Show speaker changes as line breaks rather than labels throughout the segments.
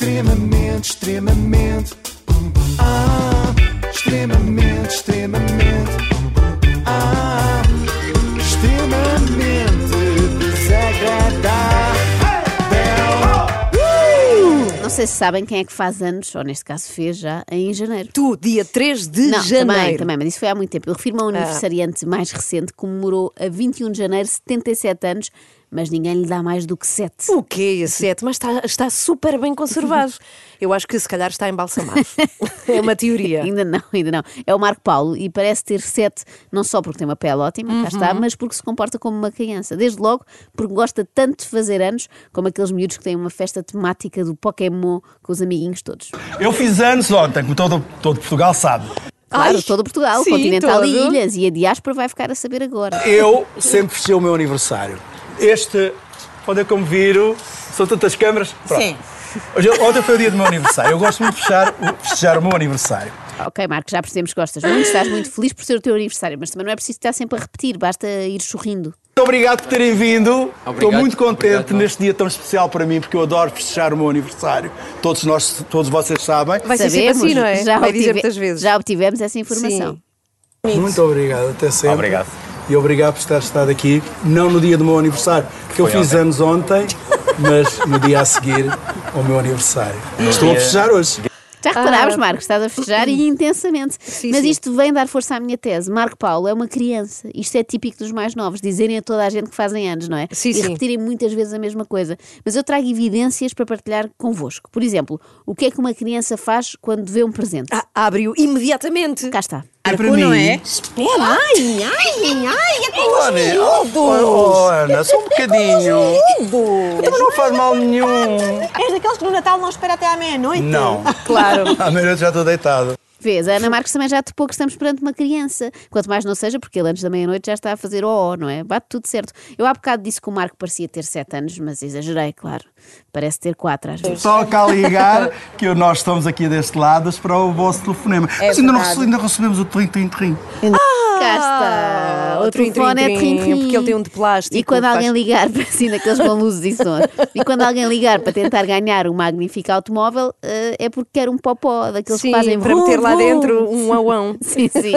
Extremamente, extremamente. Ah, extremamente, extremamente. Ah, extremamente desagradável.
Não sei se sabem quem é que faz anos, ou neste caso fez já, em janeiro.
Tu, dia 3 de
Não,
janeiro.
também, também, mas isso foi há muito tempo. Eu refiro-me a um aniversariante mais recente que comemorou a 21 de janeiro 77 anos, mas ninguém lhe dá mais do que 7.
O quê? Sete? Mas está, está super bem conservado. Eu acho que se calhar está embalsamado. é uma teoria.
Ainda não, ainda não. É o Marco Paulo e parece ter 7, não só porque tem uma pele ótima, cá está, mas porque se comporta como uma criança. Desde logo, porque gosta tanto de fazer anos, como aqueles miúdos que têm uma festa temática do Pokémon com os amiguinhos todos.
Eu fiz anos ontem, como todo, todo Portugal sabe.
Claro,
Ai,
todo Portugal,
sim,
continental e
todo.
ilhas, e a diáspora vai ficar a saber agora.
Eu sempre festei o meu aniversário. Este, onde é que eu me viro, são tantas câmaras. Pronto.
Sim.
Hoje, ontem foi o dia do meu aniversário. Eu gosto muito de festejar, o- festejar o meu aniversário.
Ok, Marco, já percebemos que gostas muito, estás muito feliz por ser o teu aniversário, mas também não é preciso estar sempre a repetir, basta ir sorrindo.
Muito obrigado por terem vindo. Estou
Obrigado.
muito contente
Obrigado,
neste dia tão especial para mim, porque eu adoro festejar o meu aniversário. Todos nós, todos vocês sabem.
Vai ser sempre assim, não é?
já,
Vai dizer
obtive-
muitas vezes.
já obtivemos essa informação.
Muito obrigado, até sempre.
Obrigado.
E obrigado por ter estado aqui, não no dia do meu aniversário, porque eu
Foi
fiz
ontem.
anos ontem, mas no dia a seguir ao meu aniversário. Estou a
dia-
festejar hoje.
Já reparámos, Marco, estás a festejar e intensamente.
Ah. Sim,
Mas
sim.
isto vem dar força à minha tese. Marco Paulo é uma criança. Isto é típico dos mais novos, dizerem a toda a gente que fazem anos, não é?
Sim,
e
sim.
repetirem muitas vezes a mesma coisa. Mas eu trago evidências para partilhar convosco. Por exemplo, o que é que uma criança faz quando vê um presente?
Ah, Abre-o imediatamente.
Cá está.
É para
Marco,
mim.
não é?
Ai, ai, ai, é com
Olha, oh, oh, Ana, só um bocadinho. Mas não faz mal nenhum.
És daqueles que no Natal não espera até à meia-noite?
Não.
Claro.
À meia-noite já estou deitado.
Vês, a Ana Marques também já topou que estamos perante uma criança. Quanto mais não seja, porque ele antes da meia-noite já está a fazer ó, não é? Bate tudo certo. Eu há bocado disse que o Marco parecia ter 7 anos, mas exagerei, claro. Parece ter 4 às vezes.
Só cá ligar que nós estamos aqui deste lado para o vosso telefonema. Mas ainda, não ainda recebemos o trim, trim, trim.
Cá está.
Ah,
O
trim,
telefone é trim,
trim, porque ele tem um de plástico,
E quando
faz-
alguém ligar para assim, daqueles com luzes e sons, e quando alguém ligar para tentar ganhar um magnífico automóvel, eh, é porque quer um popó, daqueles
Sim,
que fazem
para
vrum,
meter lá
vrum.
dentro um auão.
Sim, sim.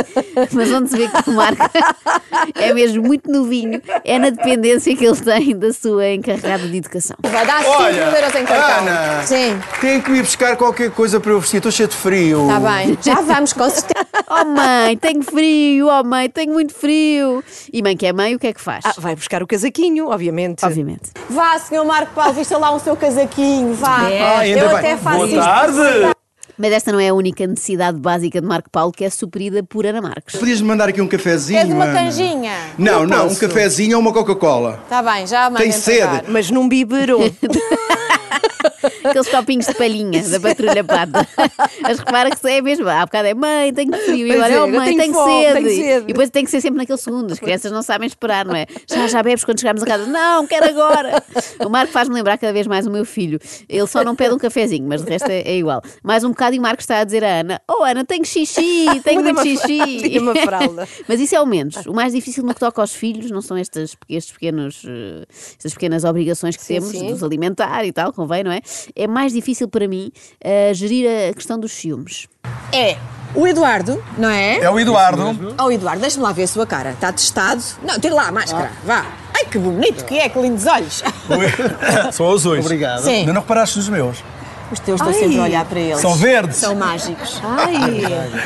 Mas onde se vê que o Marco é mesmo muito novinho, é na dependência que ele tem da sua encarregada de educação.
Vai dar 5 mil euros em cartão.
Ana,
Sim,
tem que ir buscar qualquer coisa para eu vestir. Estou cheio de frio.
está bem. Já vamos, com certeza.
Oh mãe, tenho frio, oh mãe, tenho muito frio. E mãe que é mãe, o que é que faz?
Ah, vai buscar o casaquinho, obviamente.
Obviamente.
Vá, senhor Marco Paulo, vista lá o seu casaquinho, vá.
Ah, ainda
Eu
bem.
até faço
Boa
isto.
tarde.
Mas esta não é a única necessidade básica de Marco Paulo que é suprida por Ana Marques.
Podias-me mandar aqui um cafezinho,
Queres uma
Ana?
canjinha?
Não,
Eu
não, um cafezinho ou uma Coca-Cola.
Está bem, já mando
Tem sede.
Mas num biberon.
Aqueles copinhos de palhinha da patrulha pata. Mas repara que é mesmo. Há bocado é mãe, tenho frio. E agora
é,
oh, mãe,
tenho
tenho,
fome,
sede.
tenho sede.
E depois tem que ser sempre naquele segundo. As crianças não sabem esperar, não é? Já, já bebes quando chegarmos a casa. Não, quero agora. O Marco faz-me lembrar cada vez mais o meu filho. Ele só não pede um cafezinho, mas de resto é, é igual. Mais um bocado e o Marco está a dizer à Ana: Oh, Ana, tenho xixi, tenho muito xixi.
uma fralda.
Mas isso é o menos. O mais difícil no que toca aos filhos não são estas, estes pequenos, eh, estas pequenas obrigações que temos
sim.
de os alimentar e tal, convém, não é? É mais difícil para mim eh, gerir a questão dos ciúmes.
É o Eduardo, não é?
É o Eduardo.
Oh, Eduardo, deixa-me lá ver a sua cara. Está testado? Não, tira lá a máscara. Vá. Ai, que bonito que é, que lindos olhos.
São azuis. Obrigado.
Sim.
Ainda não reparaste nos meus.
Os teus estão sempre a olhar para eles.
São verdes.
São mágicos.
Ai.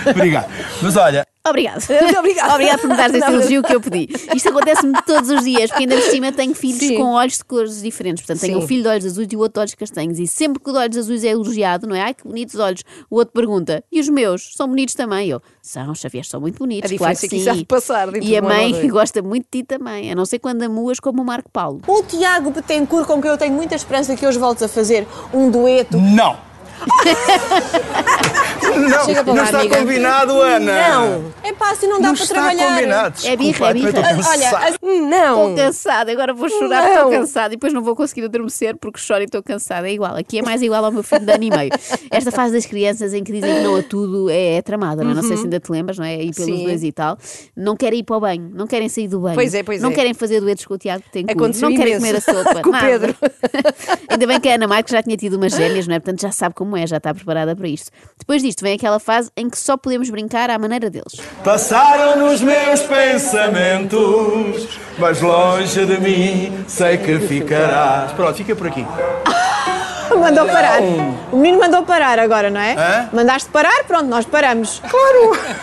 Obrigado. Mas olha,
Obrigado.
Obrigada.
Obrigado por me dares este elogio que eu pedi. Isto acontece-me todos os dias, porque ainda por cima tenho filhos
Sim.
com olhos de cores diferentes. Portanto, tenho
Sim.
um filho de olhos azuis e o outro de olhos castanhos. E sempre que o de olhos azuis é elogiado, não é? Ai, que bonitos olhos. O outro pergunta: e os meus? São bonitos também? Eu, são, Xavier, são muito bonitos.
A
claro
diferença
que
é que
sim.
de passar
E a mãe gosta muito de ti também, a não ser quando amuas como o Marco Paulo.
O Tiago Betancourt, com quem eu tenho muita esperança que hoje voltes a fazer um dueto.
não. Não,
Chega para
não
lá,
está
amiga.
combinado, Ana.
Não.
É pá, assim não dá
não
para
está
trabalhar.
combinado.
É birra, é
Desculpa,
birra.
estou
Olha,
cansado.
Estou
Não.
cansada, agora vou chorar,
Não.
estou cansada e depois não vou conseguir adormecer porque choro e estou cansada. É igual, aqui é mais igual ao meu filho de ano e meio. Esta fase das crianças em que dizem que não a tudo é, é tramada, não, é? não sei se ainda te lembras, não é? Aí pelos
Sim.
dois e tal. Não querem ir para o banho, não querem sair do banho.
Pois é, pois
não
é.
querem fazer duetos com o Tiago que tem cu,
Aconteceu
não querem
imenso.
comer a sopa.
Com o
nada.
Pedro.
Ainda bem que a Ana Marques já tinha tido umas gêmeas, não é? Portanto já sabe como é, já está preparada para isto. Depois disto vem aquela fase em que só podemos brincar à maneira deles.
Passaram nos meus pensamentos, mas longe de mim sei que ficarás. Pronto, fica por aqui.
Mandou parar. O menino mandou parar agora, não é?
Hã?
Mandaste parar, pronto, nós paramos.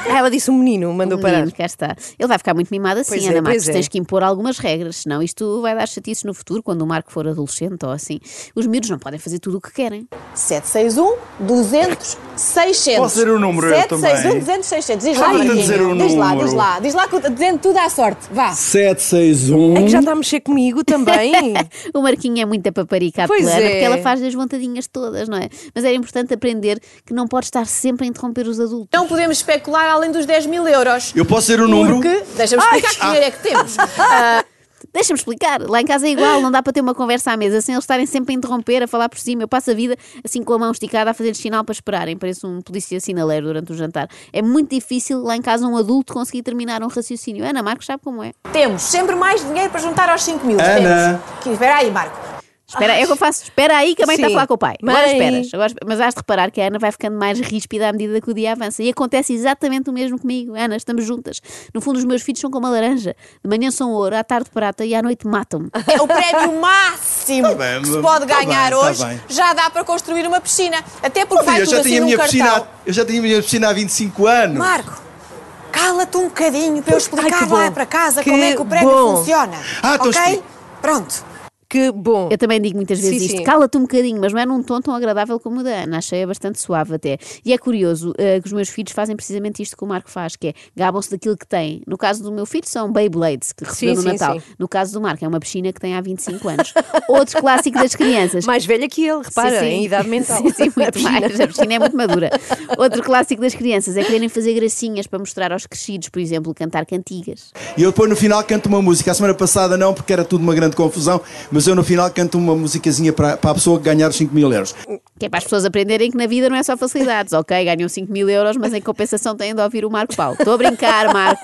Ah, Ela disse o menino, mandou
O
parar.
menino, cá está. Ele vai ficar muito mimado assim,
Pois é,
Ana
pois
Marques.
é.
Tens que impor algumas regras, senão isto vai dar chatices no futuro, quando o Marco for adolescente ou assim. Os miúdos não podem fazer tudo o que querem.
761 200 600.
Posso dizer o número eu
761
também?
200 600. Diz lá, Diz lá, diz lá. Diz lá, que- dizendo tudo à sorte. Vá.
761.
É que já está a mexer comigo também.
O Marquinho é muito paparicado
Pois
plana,
é.
porque ela faz as vontadinhas todas, não é? Mas era importante aprender que não pode estar sempre a interromper os adultos.
Não podemos especular além dos 10 mil euros.
Eu posso dizer o número?
Porque, deixa-me explicar que dinheiro é que temos. Ah,
Deixa-me explicar. Lá em casa é igual, não dá para ter uma conversa à mesa sem eles estarem sempre a interromper, a falar por cima. Eu passo a vida assim com a mão esticada a fazer sinal para esperarem. Pareço um polícia sinaleiro durante o jantar. É muito difícil lá em casa um adulto conseguir terminar um raciocínio. Ana Marcos sabe como é.
temos sempre mais dinheiro para juntar aos 5 mil.
Ana.
Temos. Que- Espera aí, Marco.
Espera, é o que eu faço. Espera aí que a mãe está a falar com o pai. Agora
Mãe.
esperas. Agora, mas has de reparar que a Ana vai ficando mais ríspida à medida que o dia avança. E acontece exatamente o mesmo comigo. Ana, estamos juntas. No fundo, os meus filhos são como a laranja. De manhã são ouro, à tarde prata e à noite matam-me.
É o prémio máximo
Tá bem,
que se pode
tá
ganhar
bem, tá
hoje.
bem.
Já dá para construir uma piscina. Até porque vai
eu
tudo
já
assim num
minha
cartão.
piscina, eu já tinha a minha piscina há 25 anos.
Marco, cala-te um bocadinho para eu explicar
bom.
lá para casa
Que
como é que o prémio
bom.
funciona.
Ah, então
ok? Pronto.
Que bom.
Eu também digo muitas vezes
Sim,
isto. Cala-te um bocadinho, mas não é num tom tão agradável como o da Ana. Achei-a bastante suave até. E é curioso eh, que os meus filhos fazem precisamente isto que o Marco faz, que é gabam-se daquilo que têm. No caso do meu filho são Beyblades, que recebeu
Sim,
no
sim,
Natal.
sim.
No caso do Marco é uma piscina que tem há 25 anos. Outro clássico das crianças.
Mais velha que ele, repara,
Sim, sim.
em idade mental.
Sim, sim,
A
muito
piscina.
mais. A piscina é muito madura. Outro clássico das crianças é quererem fazer gracinhas para mostrar aos crescidos, por exemplo, cantar cantigas.
E eu depois no final canto uma música. A semana passada não, porque era tudo uma grande confusão, mas eu no final canto uma musicazinha para, para a pessoa ganhar os 5 mil euros.
Que é para as pessoas aprenderem que na vida não é só facilidades. Ok, ganham 5 mil euros, mas em compensação têm de ouvir o Marco Paulo. Estou a brincar, Marco.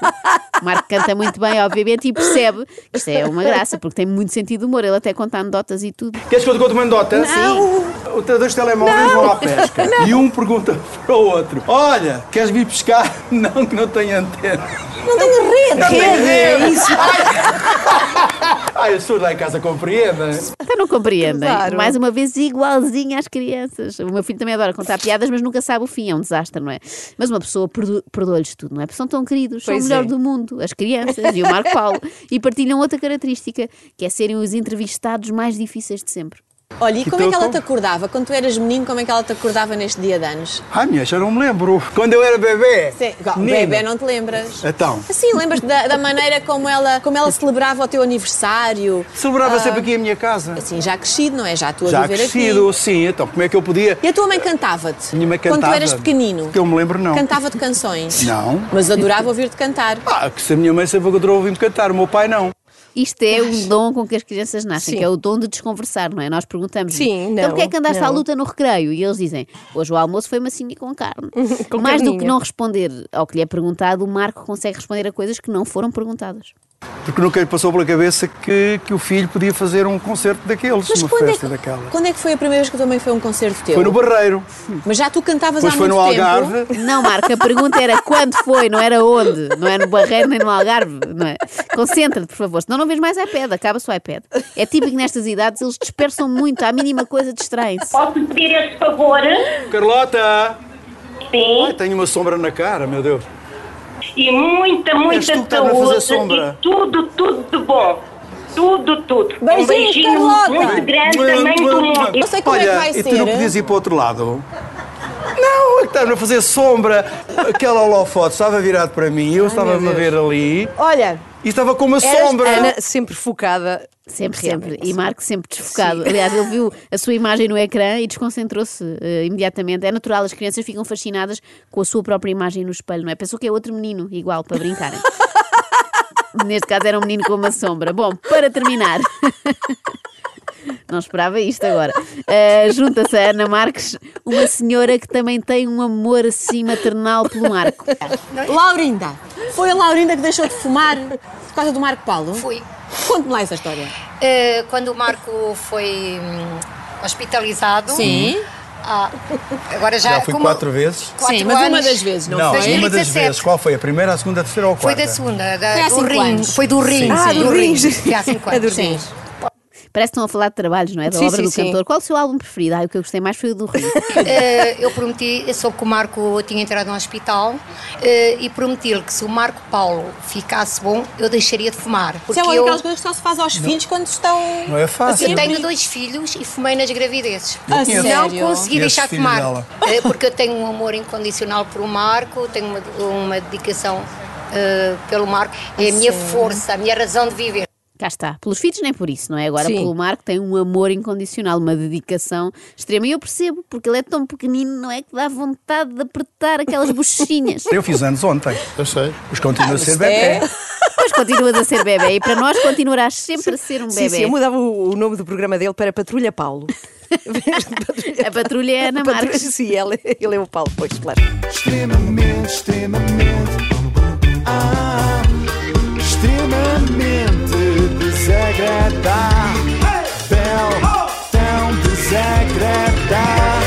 O Marco canta muito bem, obviamente, e percebe que isto é uma graça, porque tem muito sentido de humor. Ele até conta anedotas e tudo.
Queres que eu te conte uma anedota?
Não.
O dois telemóveis vão à pesca. E um pergunta para o outro: Olha, queres vir pescar? Não, que não tenho antena.
Não tenho rede.
Rede,
é isso.
Ai, a sua lá em casa compreenda.
Até não compreendem.
Claro.
Mais uma vez, igualzinha às crianças. O meu filho também adora contar piadas, mas nunca sabe o fim. É um desastre, não é? Mas uma pessoa perdo- perdoa-lhes tudo, não é? Porque são tão queridos, são
Pois
o melhor
é.
do mundo, as crianças e o Marco Paulo. E partilham outra característica, que é serem os entrevistados mais difíceis de sempre.
Olha, e como é que ela te acordava? Quando tu eras menino, como é que ela te acordava neste dia de anos?
Ai, minha, já não me lembro. Quando eu era bebê.
Sim, bebê, não te lembras?
Então,
Assim, lembras-te da, da maneira como ela, como ela celebrava o teu aniversário?
celebrava
Ah,
sempre aqui a minha casa.
Assim, já crescido, não é? Já a
Já
viver
crescido,
aqui.
sim. Então, como é que eu podia.
E a tua mãe cantava-te?
Minha mãe
Quando tu
cantava.
eras pequenino?
Que eu me lembro, não.
Cantava-te canções?
Não.
Mas adorava ouvir-te cantar.
Ah, que se a minha mãe sempre adorou ouvir-me cantar, o meu pai não.
Isto é o dom com que as crianças nascem,
Sim.
que é o dom de desconversar, não é? Nós perguntamos
Sim,
então
não,
porquê é que andaste à
não.
luta no recreio? E eles dizem, hoje o almoço foi massinha com carne.
Com
Mais do que
carninha.
não responder ao que lhe é perguntado, o Marco consegue responder a coisas que não foram perguntadas.
Porque nunca lhe passou pela cabeça que, que o filho podia fazer um concerto daqueles,
Mas
uma
é,
festa
que,
daquela.
quando é que foi a primeira vez que mãe foi um concerto teu?
Foi no Barreiro,
Mas já tu cantavas
depois
há
foi
muito
no
tempo.
Algarve.
Não, Marco, a pergunta era quando foi, não era onde. Não é no Barreiro nem no Algarve. Não é? Concentra-te, por favor, senão não vês mais iPad, acaba-se o iPad. É típico nestas idades, eles dispersam muito, à mínima coisa distraem-se.
Posso lhe pedir esse favor?
Carlota!
Sim.
Ai, tenho uma sombra na cara, meu Deus.
E muita, muita saúde.
sombra.
E tudo, tudo de bom. Tudo, tudo. um
Beijinhos,
beijinho
Carlota.
muito grande também do mundo.
Eu sei como é
Olha,
que vai
e tu
ser.
não podias ir para o outro lado? Não, é que estás a fazer sombra. Aquela holofote estava virado para mim, eu estava-me a ver ali.
Olha,
E estava com uma sombra.
Ana sempre focada.
Sempre,
Realmente.
sempre. E Marco sempre desfocado. Aliás, ele viu a sua imagem no ecrã e desconcentrou-se eh, imediatamente. É natural, as crianças ficam fascinadas com a sua própria imagem no espelho, não é? Pensou que é outro menino, igual, para brincarem. Neste caso era um menino com uma sombra. Bom, para terminar. Não esperava isto agora. Eh, Junta-se a Ana Marques, uma senhora que também tem um amor assim maternal pelo Marco.
Laurinda. Foi a Laurinda que deixou de fumar por causa do Marco Paulo?
Fui.
Conte-me lá essa história.
Eh, quando o Marco foi hum, hospitalizado.
Sim.
Ah, agora já,
Já fui
como-
quatro vezes.
quatro
Sim, mas uma
anos.
das vezes, não,
Não,
foi?
uma das
2017.
vezes. Qual foi? A primeira, a segunda, a terceira ou a
Foi
quarta?
da segunda, da,
Foi
do rim.
anos.
Foi do rim.
Ah, do rim.
Foi há cinco
É do
anos.
rim.
Sim.
Parece que estão a falar de trabalhos, não é? Da
Sim,
obra
sim,
do
sim.
cantor. Qual o seu álbum preferido? Ah, o que eu gostei mais foi o do Rio.
Eh, eu prometi, eu soube que o Marco tinha entrado no hospital eh, e prometi-lhe que se o Marco Paulo ficasse bom, eu deixaria de fumar.
Isso
Porque
é uma
eu,
daquelas coisas que só se faz aos filhos quando estão.
Não é fácil.
eu tenho dois filhos e fumei nas gravidezes.
A
Não consegui
Conheço
deixar de fumar.
dela.
Eh, Porque eu tenho um amor incondicional por o Marco, tenho uma, uma dedicação eh, pelo Marco. É a minha força, a minha razão de viver.
Cá está. Pelos filhos, nem por isso, não é? Agora,
Sim.
pelo Marco, tem um amor incondicional, uma dedicação extrema. E eu percebo, porque ele é tão pequenino, não é? Que dá vontade de apertar aquelas bochinhas.
Eu fiz anos ontem.
Eu sei.
Mas continua ah, a ser
bebê. É.
Mas continuas a ser bebê. E para nós, continuarás sempre a ser um bebê.
Sim, sim, eu mudava o nome do programa dele para Patrulha Paulo.
a patrulha é Ana
patrulha,
Marques.
Sim, ele, ele é o Paulo, pois, claro.
Extremamente, extremamente. Ah, extremamente secretar. Hey! Pel, oh! tempo secretar.